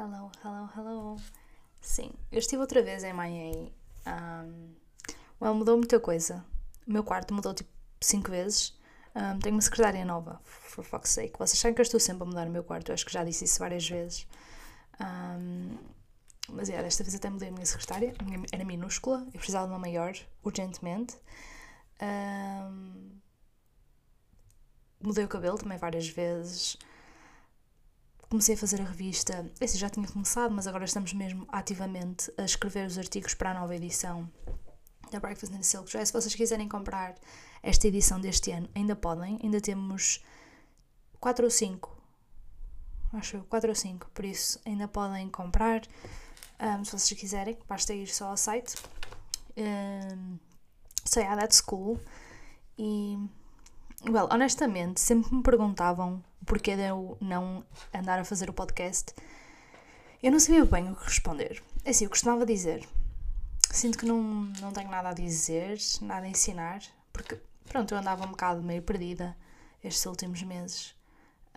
Hello, hello, hello. Sim, eu estive outra vez em Miami. Um, well, mudou muita coisa. O meu quarto mudou tipo 5 vezes. Um, tenho uma secretária nova, for fuck's sake. Vocês sabem que eu estou sempre a mudar o meu quarto, eu acho que já disse isso várias vezes. Um, mas é, desta vez até mudei a minha secretária, era minúscula, eu precisava de uma maior, urgentemente. Um, mudei o cabelo também várias vezes. Comecei a fazer a revista. Esse já tinha começado, mas agora estamos mesmo ativamente a escrever os artigos para a nova edição da Breakfast in Silk Dress. Se vocês quiserem comprar esta edição deste ano, ainda podem. Ainda temos 4 ou 5. Acho 4 ou 5. Por isso, ainda podem comprar. Um, se vocês quiserem, basta ir só ao site. Um, so yeah, that's cool. E, well, honestamente, sempre me perguntavam porquê de eu não andar a fazer o podcast. Eu não sabia bem o que responder. É assim, eu costumava dizer. Sinto que não, não tenho nada a dizer, nada a ensinar, porque, pronto, eu andava um bocado meio perdida estes últimos meses.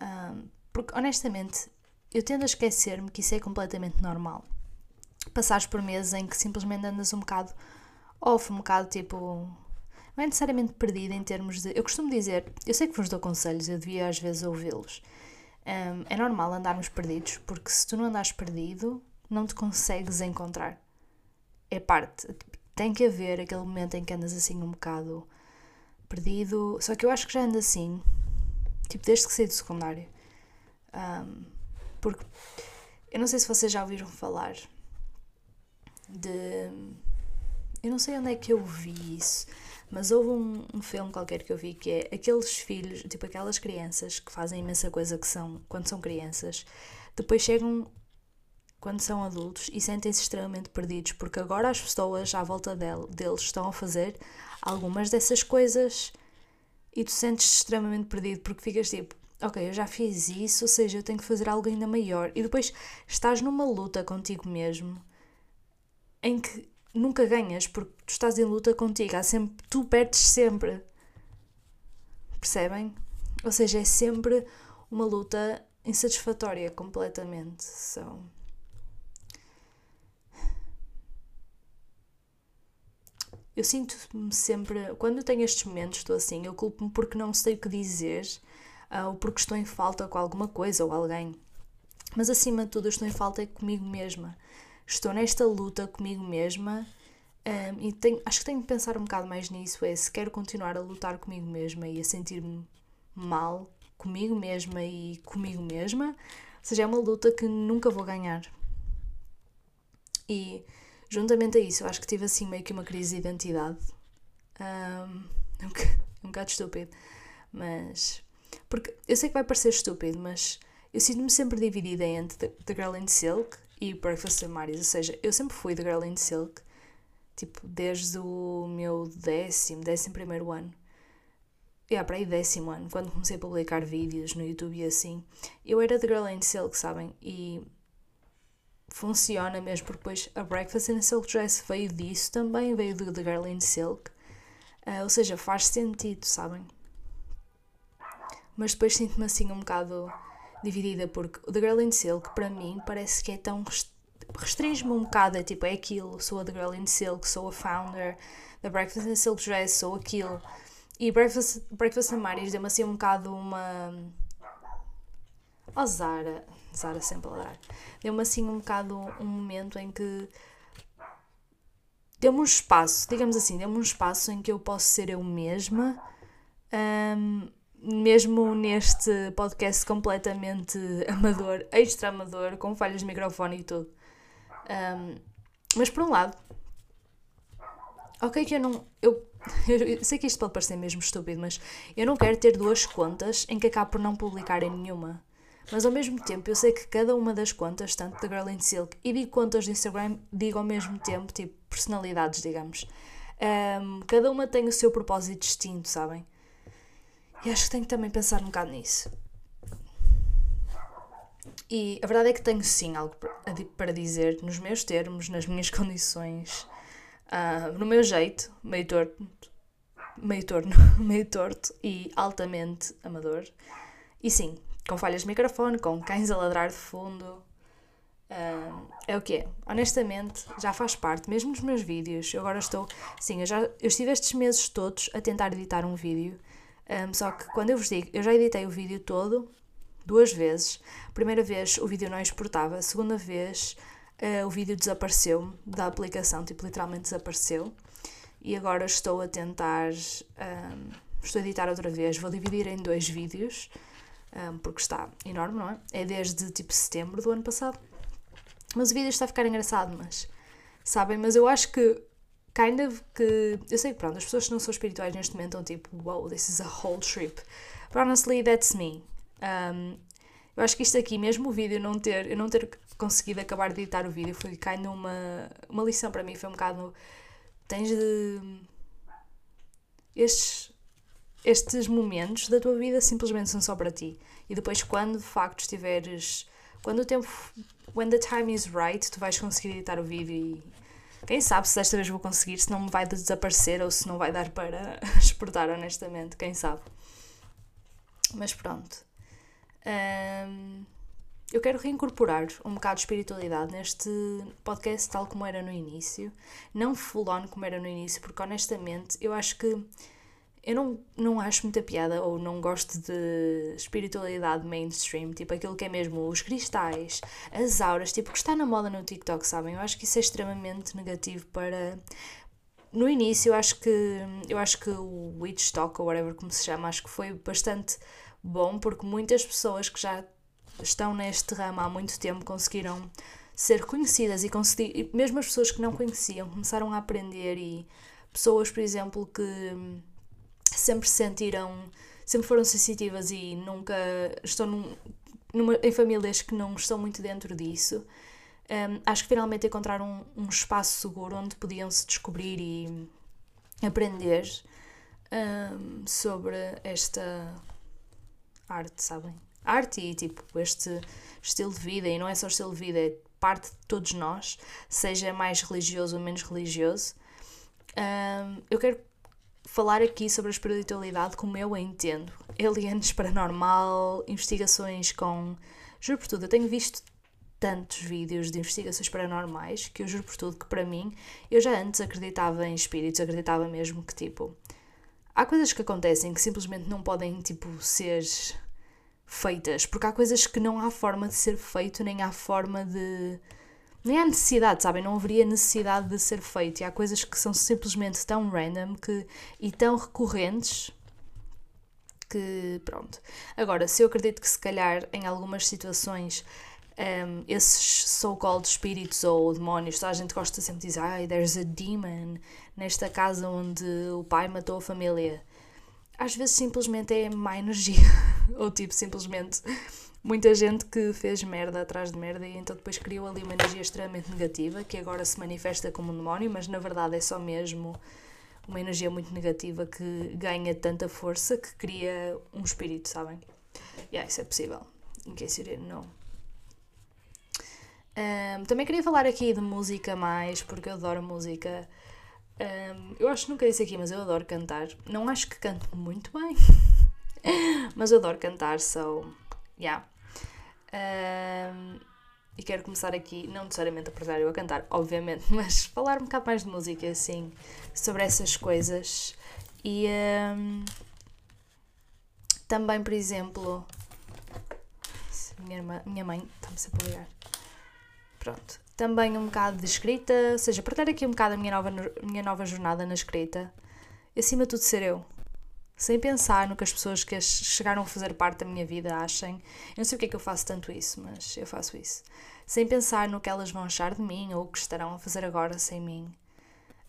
Um, porque, honestamente, eu tendo a esquecer-me que isso é completamente normal passares por meses em que simplesmente andas um bocado off, um bocado tipo. Não é necessariamente perdida em termos de. Eu costumo dizer, eu sei que vos dou conselhos, eu devia às vezes ouvi-los. Um, é normal andarmos perdidos, porque se tu não andas perdido, não te consegues encontrar. É parte. Tem que haver aquele momento em que andas assim um bocado perdido. Só que eu acho que já ando assim, tipo, desde que saí do secundário. Um, porque eu não sei se vocês já ouviram falar de. Eu não sei onde é que eu vi isso, mas houve um, um, filme qualquer que eu vi que é aqueles filhos, tipo aquelas crianças que fazem imensa coisa que são quando são crianças, depois chegam quando são adultos e sentem-se extremamente perdidos, porque agora as pessoas à volta dele, deles estão a fazer algumas dessas coisas e tu sentes-te extremamente perdido porque ficas tipo, ok, eu já fiz isso, ou seja, eu tenho que fazer algo ainda maior. E depois estás numa luta contigo mesmo em que nunca ganhas porque tu estás em luta contigo, há sempre, tu perdes sempre. Percebem? Ou seja, é sempre uma luta insatisfatória completamente. So, eu sinto-me sempre, quando tenho estes momentos, estou assim, eu culpo-me porque não sei o que dizer, uh, ou porque estou em falta com alguma coisa ou alguém. Mas acima de tudo, eu estou em falta comigo mesma estou nesta luta comigo mesma um, e tenho, acho que tenho que pensar um bocado mais nisso. É se quero continuar a lutar comigo mesma e a sentir-me mal comigo mesma e comigo mesma, ou seja, é uma luta que nunca vou ganhar. E juntamente a isso, eu acho que tive assim meio que uma crise de identidade. Um, um, um bocado estúpido, mas. Porque eu sei que vai parecer estúpido, mas eu sinto-me sempre dividida entre The, The Girl in Silk e Breakfast at Marty's. Ou seja, eu sempre fui The Girl in Silk, tipo, desde o meu décimo, décimo primeiro ano. É, para aí décimo ano, quando comecei a publicar vídeos no YouTube e assim. Eu era The Girl in Silk, sabem? E funciona mesmo, porque depois a Breakfast in Silk Dress veio disso também, veio do The Girl in Silk. Uh, ou seja, faz sentido, sabem? Mas depois sinto-me assim um bocado dividida, porque o The Girl in Silk, para mim, parece que é tão. restringe-me um bocado, é tipo, é aquilo, sou a The Girl in Silk, sou a founder da Breakfast in Silk Dress, sou aquilo. E Breakfast, Breakfast in Maris deu-me assim um bocado uma. Oh, Zara. Zara sempre a dar. Deu-me assim um bocado um momento em que. Deu-me um espaço, digamos assim, deu-me um espaço em que eu posso ser eu mesma. Um, mesmo neste podcast completamente amador, extra amador, com falhas de microfone e tudo. Um, mas por um lado, ok que eu não. Eu, eu, sei que isto pode parecer mesmo estúpido, mas eu não quero ter duas contas em que acabo por não publicar em nenhuma. Mas ao mesmo tempo eu sei que cada uma das contas, tanto da Girl in Silk e digo contas do Instagram, digo ao mesmo tempo, tipo personalidades, digamos. Um, cada uma tem o seu propósito distinto, sabem? E acho que tenho que também pensar um bocado nisso. E a verdade é que tenho sim algo para dizer nos meus termos, nas minhas condições, uh, no meu jeito, meio torto, meio torno, meio torto e altamente amador. E sim, com falhas de microfone, com cães a ladrar de fundo. Uh, é o que é. Honestamente, já faz parte, mesmo nos meus vídeos. Eu agora estou. Sim, eu já eu estive estes meses todos a tentar editar um vídeo. Um, só que quando eu vos digo, eu já editei o vídeo todo duas vezes. Primeira vez o vídeo não exportava, segunda vez uh, o vídeo desapareceu da aplicação, tipo, literalmente desapareceu. E agora estou a tentar. Um, estou a editar outra vez. Vou dividir em dois vídeos, um, porque está enorme, não é? É desde tipo setembro do ano passado. Mas o vídeo está a ficar engraçado, mas. Sabem? Mas eu acho que. Kind of que. Eu sei que pronto, as pessoas que não são espirituais neste momento estão tipo, wow, this is a whole trip. But honestly, that's me. Um, eu acho que isto aqui, mesmo o vídeo não ter, eu não ter conseguido acabar de editar o vídeo, foi kind of uma, uma lição para mim. Foi um bocado. Tens de. Estes, estes momentos da tua vida simplesmente são só para ti. E depois, quando de facto estiveres. Quando o tempo. When the time is right, tu vais conseguir editar o vídeo e. Quem sabe se desta vez vou conseguir, se não me vai desaparecer ou se não vai dar para exportar, honestamente. Quem sabe. Mas pronto. Um, eu quero reincorporar um bocado de espiritualidade neste podcast, tal como era no início. Não full on como era no início, porque honestamente eu acho que eu não, não acho muita piada ou não gosto de espiritualidade mainstream, tipo aquilo que é mesmo os cristais, as auras, tipo que está na moda no TikTok, sabem? Eu acho que isso é extremamente negativo para. No início, eu acho que eu acho que o Witch Talk, ou whatever como se chama, acho que foi bastante bom porque muitas pessoas que já estão neste ramo há muito tempo conseguiram ser conhecidas e conseguir, mesmo as pessoas que não conheciam começaram a aprender e pessoas, por exemplo, que sempre se sentiram, sempre foram sensitivas e nunca estão num, numa, em famílias que não estão muito dentro disso. Um, acho que finalmente encontraram um, um, espaço seguro onde podiam se descobrir e aprender um, sobre esta arte, sabem? Arte e tipo este estilo de vida, e não é só estilo de vida, é parte de todos nós, seja mais religioso ou menos religioso. eu quero falar aqui sobre a espiritualidade como eu a entendo. Aliens, paranormal, investigações com. Juro por tudo, eu tenho visto tantos vídeos de investigações paranormais que eu juro por tudo que para mim, eu já antes acreditava em espíritos, acreditava mesmo que tipo. Há coisas que acontecem que simplesmente não podem tipo ser feitas, porque há coisas que não há forma de ser feito, nem há forma de nem há necessidade, sabem? Não haveria necessidade de ser feito. E há coisas que são simplesmente tão random que, e tão recorrentes que, pronto. Agora, se eu acredito que se calhar em algumas situações um, esses so-called espíritos ou demónios, a gente gosta sempre de dizer, ah, there's a demon nesta casa onde o pai matou a família. Às vezes simplesmente é má energia. ou tipo, simplesmente muita gente que fez merda atrás de merda e então depois criou ali uma energia extremamente negativa que agora se manifesta como um demónio, mas na verdade é só mesmo uma energia muito negativa que ganha tanta força que cria um espírito, sabem? Yeah, isso é possível. Case you didn't know. Um, também queria falar aqui de música mais, porque eu adoro música. Um, eu acho que nunca disse aqui, mas eu adoro cantar. Não acho que canto muito bem, mas eu adoro cantar, so yeah. Um, e quero começar aqui, não necessariamente a apresentar eu a cantar, obviamente, mas falar um bocado mais de música, assim, sobre essas coisas. E um, também, por exemplo, minha, irmã, minha mãe está-me sempre a ligar. Pronto. Também um bocado de escrita, ou seja, partilhar aqui um bocado a minha nova, minha nova jornada na escrita. E acima de tudo ser eu sem pensar no que as pessoas que chegaram a fazer parte da minha vida achem. Eu não sei porque é que eu faço tanto isso, mas eu faço isso. Sem pensar no que elas vão achar de mim ou o que estarão a fazer agora sem mim.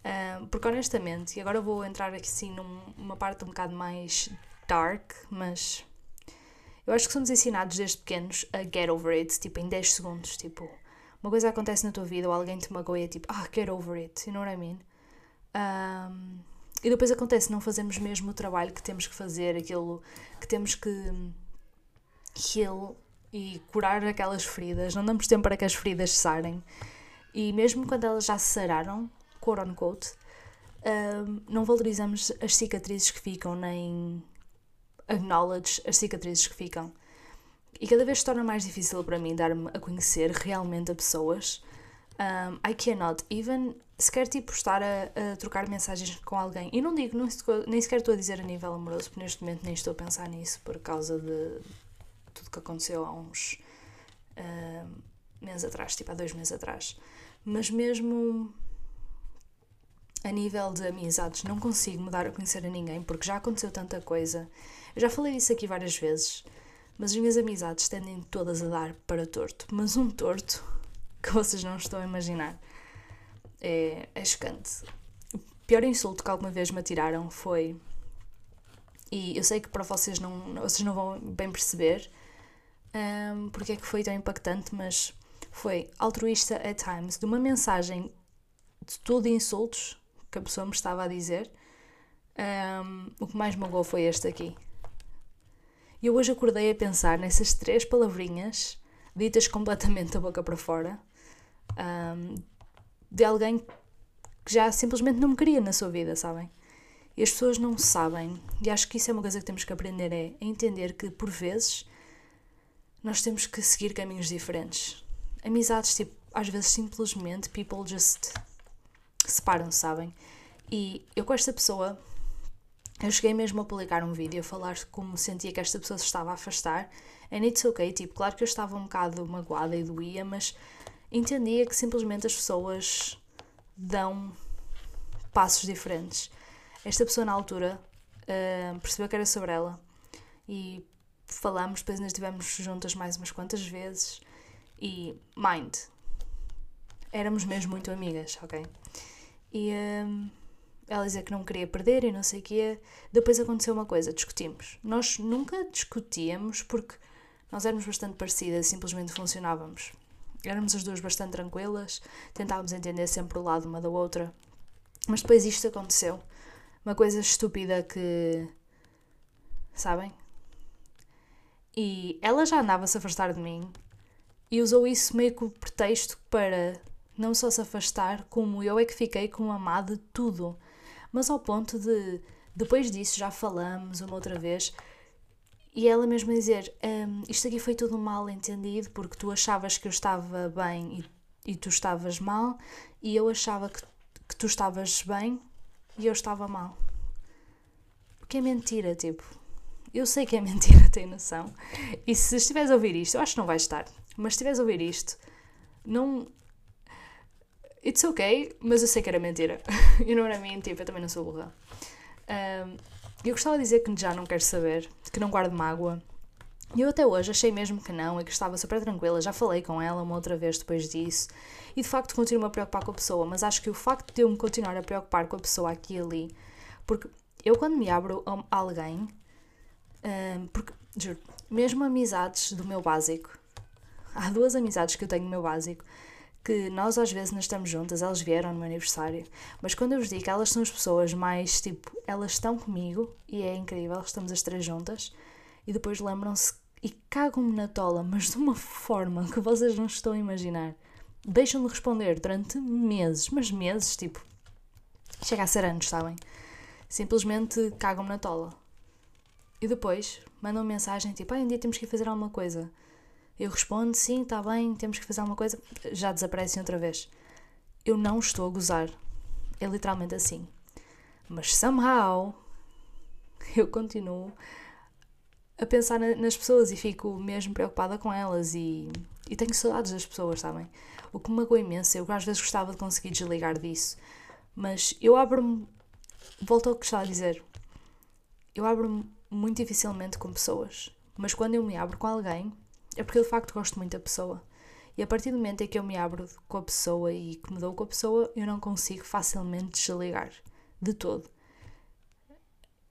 Uh, porque honestamente, e agora vou entrar aqui sim numa parte um bocado mais dark, mas eu acho que somos ensinados desde pequenos a get over it, tipo em 10 segundos. Tipo, uma coisa acontece na tua vida ou alguém te magoa é tipo, ah, get over it, you know what I mean? Um, e depois acontece, não fazemos mesmo o trabalho que temos que fazer, aquilo que temos que heal e curar aquelas feridas. Não damos tempo para que as feridas sarem. E mesmo quando elas já se sararam, quote unquote, um, não valorizamos as cicatrizes que ficam, nem acknowledge as cicatrizes que ficam. e cada vez se torna mais difícil para mim dar-me a conhecer realmente a pessoas. Um, I cannot even sequer tipo estar a, a, trocar mensagens com alguém. E não digo, não, nem sequer estou a dizer a nível amoroso, porque neste momento nem estou a pensar nisso por causa de tudo que aconteceu há uns meses atrás, tipo há dois meses atrás. Mas mesmo a nível de amizades, não consigo me dar a conhecer a ninguém porque já aconteceu tanta coisa. Eu já falei disso aqui várias vezes, mas as minhas amizades tendem todas a dar para torto. Mas um torto que vocês não estão a imaginar. É, é chocante. O pior insulto que alguma vez me atiraram foi. E eu sei que para vocês não, vocês não vão bem perceber um, porque é que foi tão impactante, mas foi altruísta at times, de uma mensagem de tudo insultos que a pessoa me estava a dizer. Um, o que mais magoou foi este aqui. E eu hoje acordei a pensar nessas três palavrinhas, ditas completamente da boca para fora, um, de alguém que já simplesmente não me queria na sua vida, sabem? E as pessoas não sabem, e acho que isso é uma coisa que temos que aprender, é entender que por vezes nós temos que seguir caminhos diferentes. Amizades, tipo, às vezes simplesmente people just separam, sabem? E eu com esta pessoa, eu cheguei mesmo a publicar um vídeo a falar como sentia que esta pessoa se estava a afastar. And it's okay, tipo, claro que eu estava um bocado magoada e doía, mas entendia que simplesmente as pessoas dão passos diferentes. Esta pessoa na altura uh, percebeu que era sobre ela e falamos, depois nós estivemos juntas mais umas quantas vezes e mind, éramos mesmo muito amigas, ok? E um, ela dizia que não queria perder e não sei o quê. Depois aconteceu uma coisa, discutimos. Nós nunca discutíamos porque nós éramos bastante parecidas, simplesmente funcionávamos. Éramos as duas bastante tranquilas, tentávamos entender sempre o lado uma da outra. Mas depois isto aconteceu. Uma coisa estúpida que. Sabem? E ela já andava a se afastar de mim e usou isso meio que pretexto para não só se afastar, como eu é que fiquei com a má de tudo. Mas ao ponto de, depois disso, já falamos uma outra vez, e ela mesma dizer: um, Isto aqui foi tudo mal entendido, porque tu achavas que eu estava bem e, e tu estavas mal, e eu achava que, que tu estavas bem e eu estava mal. Porque é mentira, tipo. Eu sei que é mentira, tem noção. E se estiveres a ouvir isto, eu acho que não vais estar, mas se estiveres a ouvir isto, não, it's okay, mas eu sei que era mentira. you know what I mean? Tipo, eu também não sou burra. Um, eu gostava de dizer que já não quero saber, que não guardo mágoa. E eu até hoje achei mesmo que não e que estava super tranquila. Já falei com ela uma outra vez depois disso. E de facto continuo a preocupar com a pessoa, mas acho que o facto de eu me continuar a preocupar com a pessoa aqui e ali, porque eu quando me abro a alguém, um, porque, juro, mesmo amizades do meu básico, há duas amizades que eu tenho no meu básico que nós às vezes não estamos juntas, elas vieram no meu aniversário, mas quando eu vos digo elas são as pessoas mais tipo, elas estão comigo e é incrível, estamos as três juntas e depois lembram-se e cagam-me na tola, mas de uma forma que vocês não estão a imaginar. Deixam-me responder durante meses, mas meses, tipo, chega a ser anos, sabem? Simplesmente cagam-me na tola. E depois mandam mensagem tipo, ah, um dia temos que ir fazer alguma coisa. Eu respondo, sim, está bem, temos que fazer alguma coisa. Já desaparecem outra vez. Eu não estou a gozar. É literalmente assim. Mas somehow eu continuo a pensar nas pessoas e fico mesmo preocupada com elas e, e tenho saudades das pessoas, sabem? O que me magoa imenso, eu às vezes gostava de conseguir desligar disso, mas eu abro-me, volto ao que estava a dizer, eu abro-me muito dificilmente com pessoas, mas quando eu me abro com alguém, é porque eu de facto gosto muito da pessoa. E a partir do momento em que eu me abro com a pessoa e que me dou com a pessoa, eu não consigo facilmente desligar. De todo.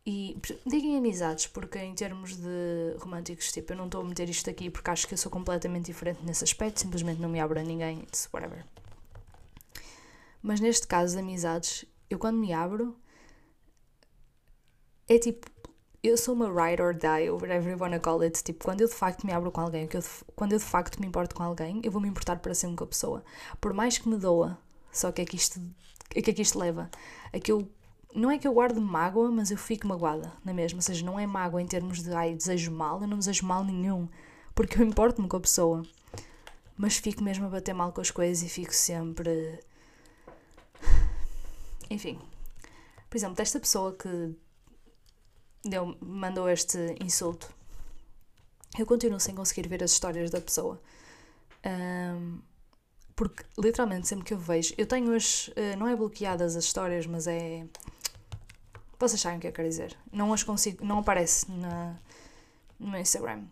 E digam amizades, porque em termos de românticos, tipo, eu não estou a meter isto aqui porque acho que eu sou completamente diferente nesse aspecto, simplesmente não me abro a ninguém, it's whatever. Mas neste caso de amizades, eu quando me abro, é tipo, eu sou uma ride or die, or whatever you wanna call it. Tipo, quando eu de facto me abro com alguém, eu, quando eu de facto me importo com alguém, eu vou me importar para sempre com a pessoa. Por mais que me doa, só que é que isto, é que, é que isto leva? É que eu, não é que eu guarde mágoa, mas eu fico magoada, não é mesmo? Ou seja, não é mágoa em termos de, ai, desejo mal, eu não desejo mal nenhum. porque eu importo-me com a pessoa. Mas fico mesmo a bater mal com as coisas e fico sempre. Enfim. Por exemplo, desta pessoa que deu, mandou este insulto, eu continuo sem conseguir ver as histórias da pessoa. Um, porque literalmente sempre que eu vejo, eu tenho as. Uh, não é bloqueadas as histórias, mas é. Vocês sabem o que eu quero dizer. Não as consigo. Não aparece na, no Instagram.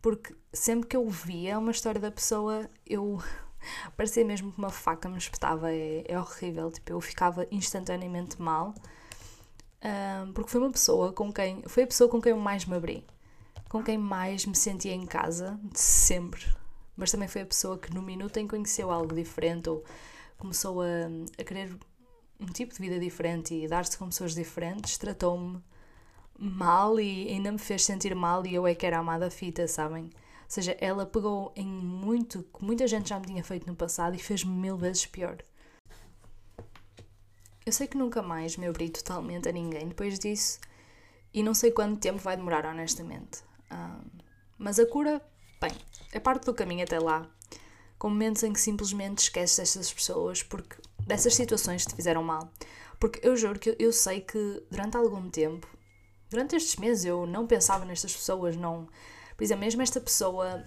Porque sempre que eu via uma história da pessoa, eu. parecia mesmo que uma faca me espetava. É, é horrível. Tipo, eu ficava instantaneamente mal. Um, porque foi uma pessoa com quem. Foi a pessoa com quem eu mais me abri. Com quem mais me sentia em casa, sempre mas também foi a pessoa que no minuto em que conheceu algo diferente ou começou a, a querer um tipo de vida diferente e dar-se com pessoas diferentes, tratou-me mal e ainda me fez sentir mal e eu é que era amada fita, sabem? Ou seja, ela pegou em muito que muita gente já me tinha feito no passado e fez-me mil vezes pior. Eu sei que nunca mais me abri totalmente a ninguém depois disso e não sei quanto tempo vai demorar, honestamente. Um, mas a cura Bem, é parte do caminho até lá, com momentos em que simplesmente esqueces destas pessoas porque dessas situações te fizeram mal. Porque eu juro que eu sei que durante algum tempo, durante estes meses, eu não pensava nestas pessoas, não. Por exemplo, mesmo esta pessoa.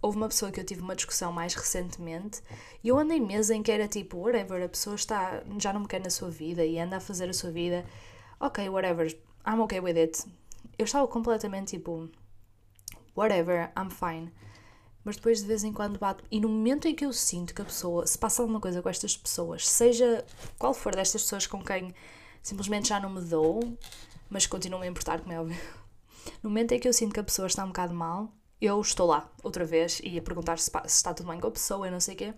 Houve uma pessoa que eu tive uma discussão mais recentemente e eu andei meses em que era tipo, whatever, a pessoa está, já não me quer na sua vida e anda a fazer a sua vida, ok, whatever, I'm okay with it. Eu estava completamente tipo, whatever, I'm fine. Mas depois de vez em quando bato. E no momento em que eu sinto que a pessoa, se passa alguma coisa com estas pessoas, seja qual for destas pessoas com quem simplesmente já não me dou, mas continuo a importar, como é óbvio. No momento em que eu sinto que a pessoa está um bocado mal, eu estou lá outra vez e a perguntar se, se está tudo bem com a pessoa e não sei o quê.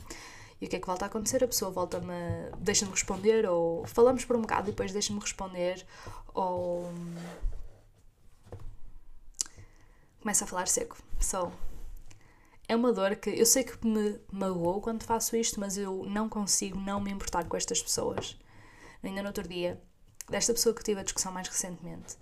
E o que é que volta a acontecer? A pessoa volta-me, deixa-me responder, ou falamos por um bocado e depois deixa-me responder, ou começa a falar seco. So, é uma dor que eu sei que me magoou quando faço isto, mas eu não consigo não me importar com estas pessoas. Ainda no outro dia, desta pessoa que tive a discussão mais recentemente,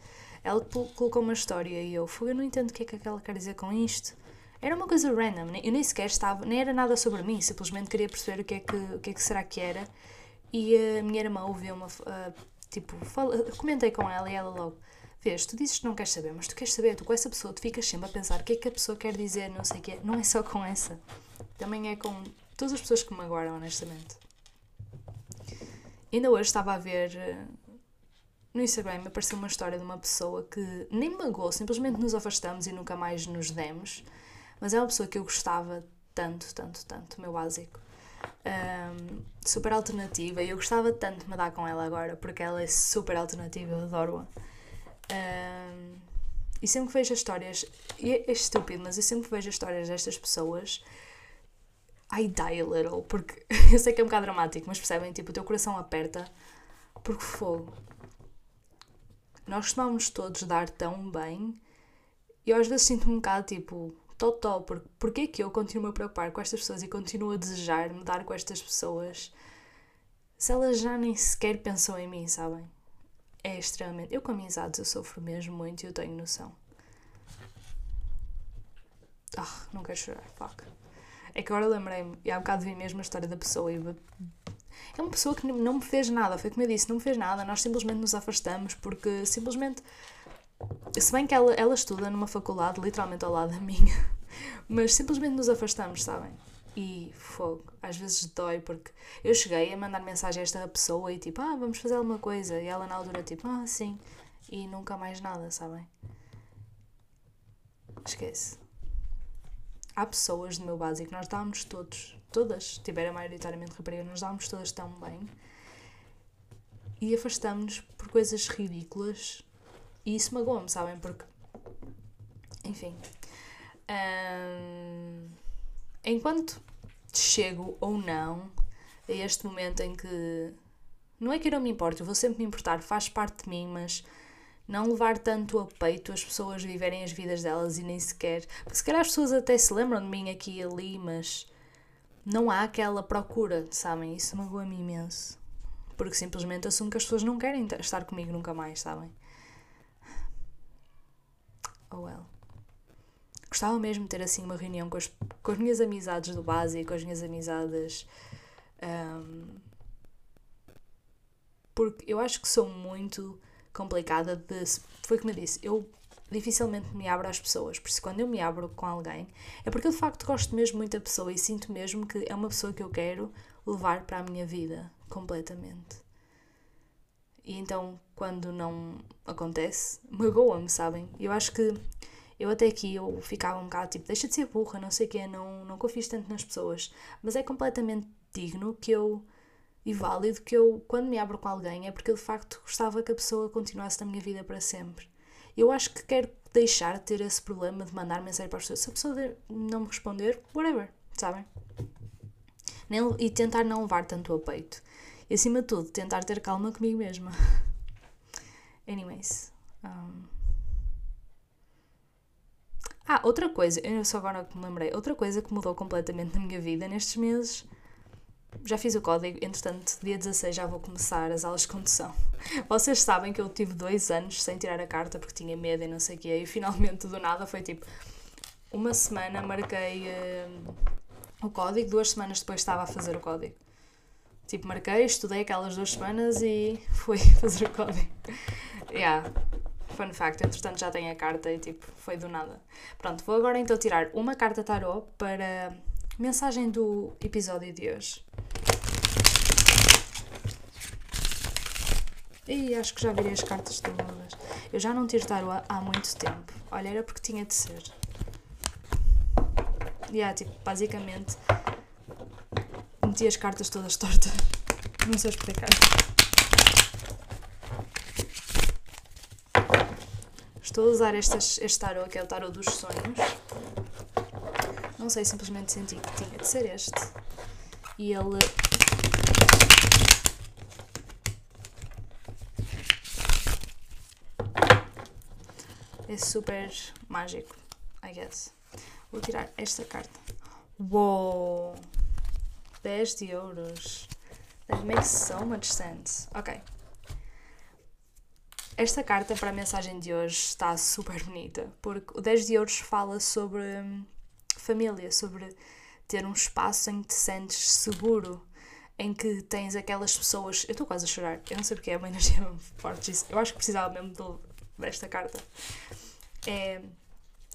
ela colocou uma história e eu, eu não entendo o que é que ela quer dizer com isto. Era uma coisa random, eu nem sequer estava, nem era nada sobre mim, simplesmente queria perceber o que é que, o que, é que será que era. E a minha irmã ouviu uma. Uh, tipo, fala, comentei com ela e ela logo Vês, tu dizes que não queres saber, mas tu queres saber, tu com essa pessoa, tu ficas sempre a pensar o que é que a pessoa quer dizer, não sei o quê. Não é só com essa. Também é com todas as pessoas que me aguardam, honestamente. Ainda hoje estava a ver eh, no Instagram apareceu uma história de uma pessoa que nem me magoou, simplesmente nos afastamos e nunca mais nos demos. Mas é uma pessoa que eu gostava tanto, tanto, tanto, meu básico. Um, super alternativa e eu gostava tanto de me dar com ela agora porque ela é super alternativa, eu adoro-a. Um, e sempre que vejo as histórias, e é, é estúpido, mas eu sempre que vejo as histórias destas pessoas, I die a little, porque eu sei que é um bocado dramático, mas percebem? Tipo, o teu coração aperta porque fogo. Nós costumamos todos dar tão bem e eu às vezes sinto-me um bocado tipo, totó, porque é que eu continuo a preocupar com estas pessoas e continuo a desejar me dar com estas pessoas se elas já nem sequer pensam em mim, sabem? é extremamente. Eu com amizades eu sofro mesmo muito e eu tenho noção. Ah, não quero chorar, fuck. É que agora lembrei-me, e há um bocado vi mesmo a história da pessoa e é uma pessoa que não me fez nada, foi como eu disse, não me fez nada, nós simplesmente nos afastamos porque simplesmente. Se bem que ela, ela estuda numa faculdade literalmente ao lado da minha, mas simplesmente nos afastamos, sabem? E fogo, às vezes dói porque eu cheguei a mandar mensagem a esta pessoa e tipo, ah, vamos fazer alguma coisa. E ela na altura tipo, ah, sim. E nunca mais nada, sabem? Esquece. Há pessoas no meu básico, nós dávamos todos, todas, tiveram maioritariamente raparigas, nós dávamos todas tão bem. E afastamos-nos por coisas ridículas. E isso magoa-me, sabem? Porque. Enfim. Enquanto chego ou não a este momento em que não é que eu não me importe, eu vou sempre me importar, faz parte de mim, mas não levar tanto a peito as pessoas viverem as vidas delas e nem sequer. Porque se calhar as pessoas até se lembram de mim aqui e ali, mas não há aquela procura, sabem? Isso magoa-me imenso. Porque simplesmente assumo que as pessoas não querem estar comigo nunca mais, sabem? Oh well. Gostava mesmo de ter assim uma reunião com as, com as minhas amizades do básico, com as minhas amizades. Um, porque eu acho que sou muito complicada de. Foi como eu disse, eu dificilmente me abro às pessoas, por isso quando eu me abro com alguém é porque eu de facto gosto mesmo muito da pessoa e sinto mesmo que é uma pessoa que eu quero levar para a minha vida completamente. E então quando não acontece, magoa-me, sabem? Eu acho que eu até aqui eu ficava um bocado tipo, deixa de ser burra, não sei o quê, não, não confies tanto nas pessoas. Mas é completamente digno que eu e válido que eu, quando me abro com alguém, é porque eu de facto gostava que a pessoa continuasse na minha vida para sempre. Eu acho que quero deixar de ter esse problema de mandar mensagem para as pessoas. Se a pessoa não me responder, whatever, sabem? E tentar não levar tanto a peito. E acima de tudo, tentar ter calma comigo mesma. Anyways. Um... Ah, outra coisa, eu só agora que me lembrei, outra coisa que mudou completamente na minha vida nestes meses. Já fiz o código, entretanto, dia 16 já vou começar as aulas de condução. Vocês sabem que eu tive dois anos sem tirar a carta porque tinha medo e não sei o quê, e finalmente do nada foi tipo. Uma semana marquei uh, o código, duas semanas depois estava a fazer o código. Tipo, marquei, estudei aquelas duas semanas e fui fazer o código. yeah. Fun fact, entretanto já tenho a carta e tipo, foi do nada. Pronto, vou agora então tirar uma carta tarot para mensagem do episódio de hoje. E acho que já virei as cartas todas. Eu já não tiro tarot há muito tempo. Olha, era porque tinha de ser. E yeah, tipo, basicamente meti as cartas todas tortas. Não sei explicar. Estou a usar estas, este tarot, que é o tarot dos sonhos. Não sei, simplesmente senti que tinha de ser este. E ele. É super mágico, I guess. Vou tirar esta carta. Uou! 10 de euros. That makes so much sense. Ok. Esta carta para a mensagem de hoje está super bonita, porque o 10 de euros fala sobre hum, família, sobre ter um espaço em que te sentes seguro, em que tens aquelas pessoas. Eu estou quase a chorar, eu não sei porque é uma energia forte isso. Eu acho que precisava mesmo desta carta. É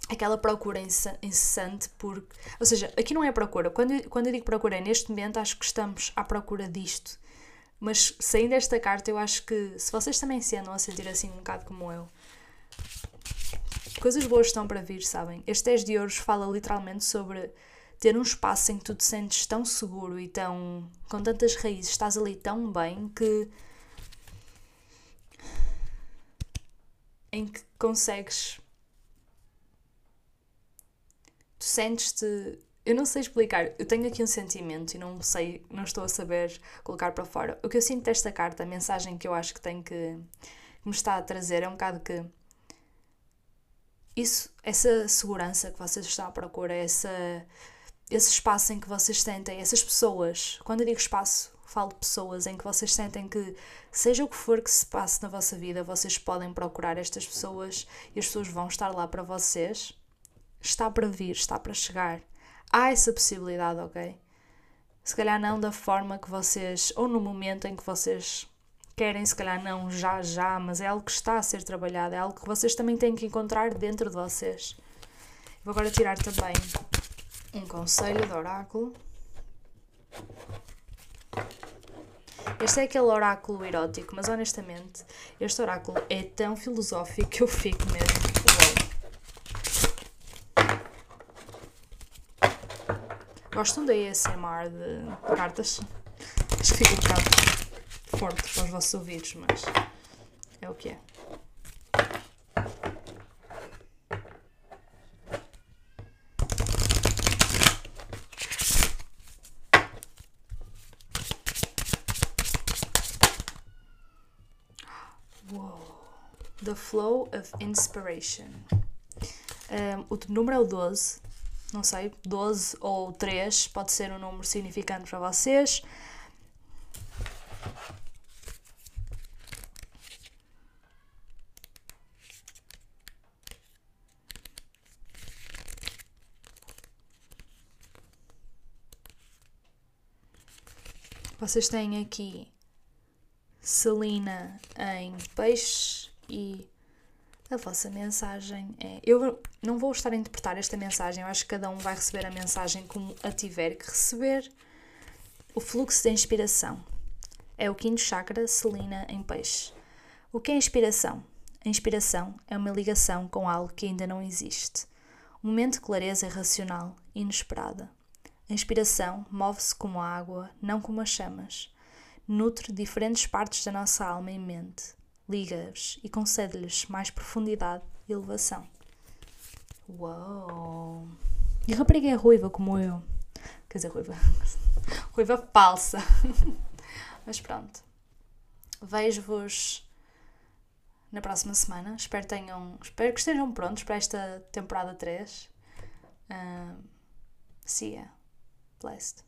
aquela procura incessante por. Ou seja, aqui não é procura. Quando eu, quando eu digo procura, é neste momento acho que estamos à procura disto. Mas saindo desta carta, eu acho que se vocês também se andam a sentir assim um bocado como eu, coisas boas estão para vir, sabem? Este 10 de Ouros fala literalmente sobre ter um espaço em que tu te sentes tão seguro e tão. com tantas raízes, estás ali tão bem que. em que consegues tu sentes-te. Eu não sei explicar, eu tenho aqui um sentimento e não sei, não estou a saber colocar para fora. O que eu sinto desta carta, a mensagem que eu acho que tem que, que me está a trazer é um bocado que isso, essa segurança que vocês estão à procura, essa, esse espaço em que vocês sentem, essas pessoas, quando eu digo espaço, falo de pessoas em que vocês sentem que, seja o que for que se passe na vossa vida, vocês podem procurar estas pessoas e as pessoas vão estar lá para vocês está para vir, está para chegar. Há essa possibilidade, ok? Se calhar não da forma que vocês, ou no momento em que vocês querem, se calhar não já, já, mas é algo que está a ser trabalhado, é algo que vocês também têm que encontrar dentro de vocês. Vou agora tirar também um conselho de oráculo. Este é aquele oráculo erótico, mas honestamente, este oráculo é tão filosófico que eu fico mesmo. Gostam da ASMR de cartas? Acho que fica um bocado forte para os vossos ouvidos, mas é o que é. The Flow of Inspiration. Um, o número é o 12 não sei, 12 ou 3, pode ser um número significante para vocês. Vocês têm aqui Celina em peixe e a vossa mensagem é. Eu não vou estar a interpretar esta mensagem, eu acho que cada um vai receber a mensagem como a tiver que receber. O fluxo de inspiração é o quinto chakra, Celina em peixe. O que é inspiração? A inspiração é uma ligação com algo que ainda não existe. Um momento de clareza racional, inesperada. A inspiração move-se como a água, não como as chamas. Nutre diferentes partes da nossa alma e mente liga-os e concede-lhes mais profundidade e elevação. Uau! E a rapariga é ruiva como eu. Quer dizer, ruiva. ruiva falsa. Mas pronto. Vejo-vos na próxima semana. Espero, tenham, espero que estejam prontos para esta temporada 3. Uh, see ya. Blessed.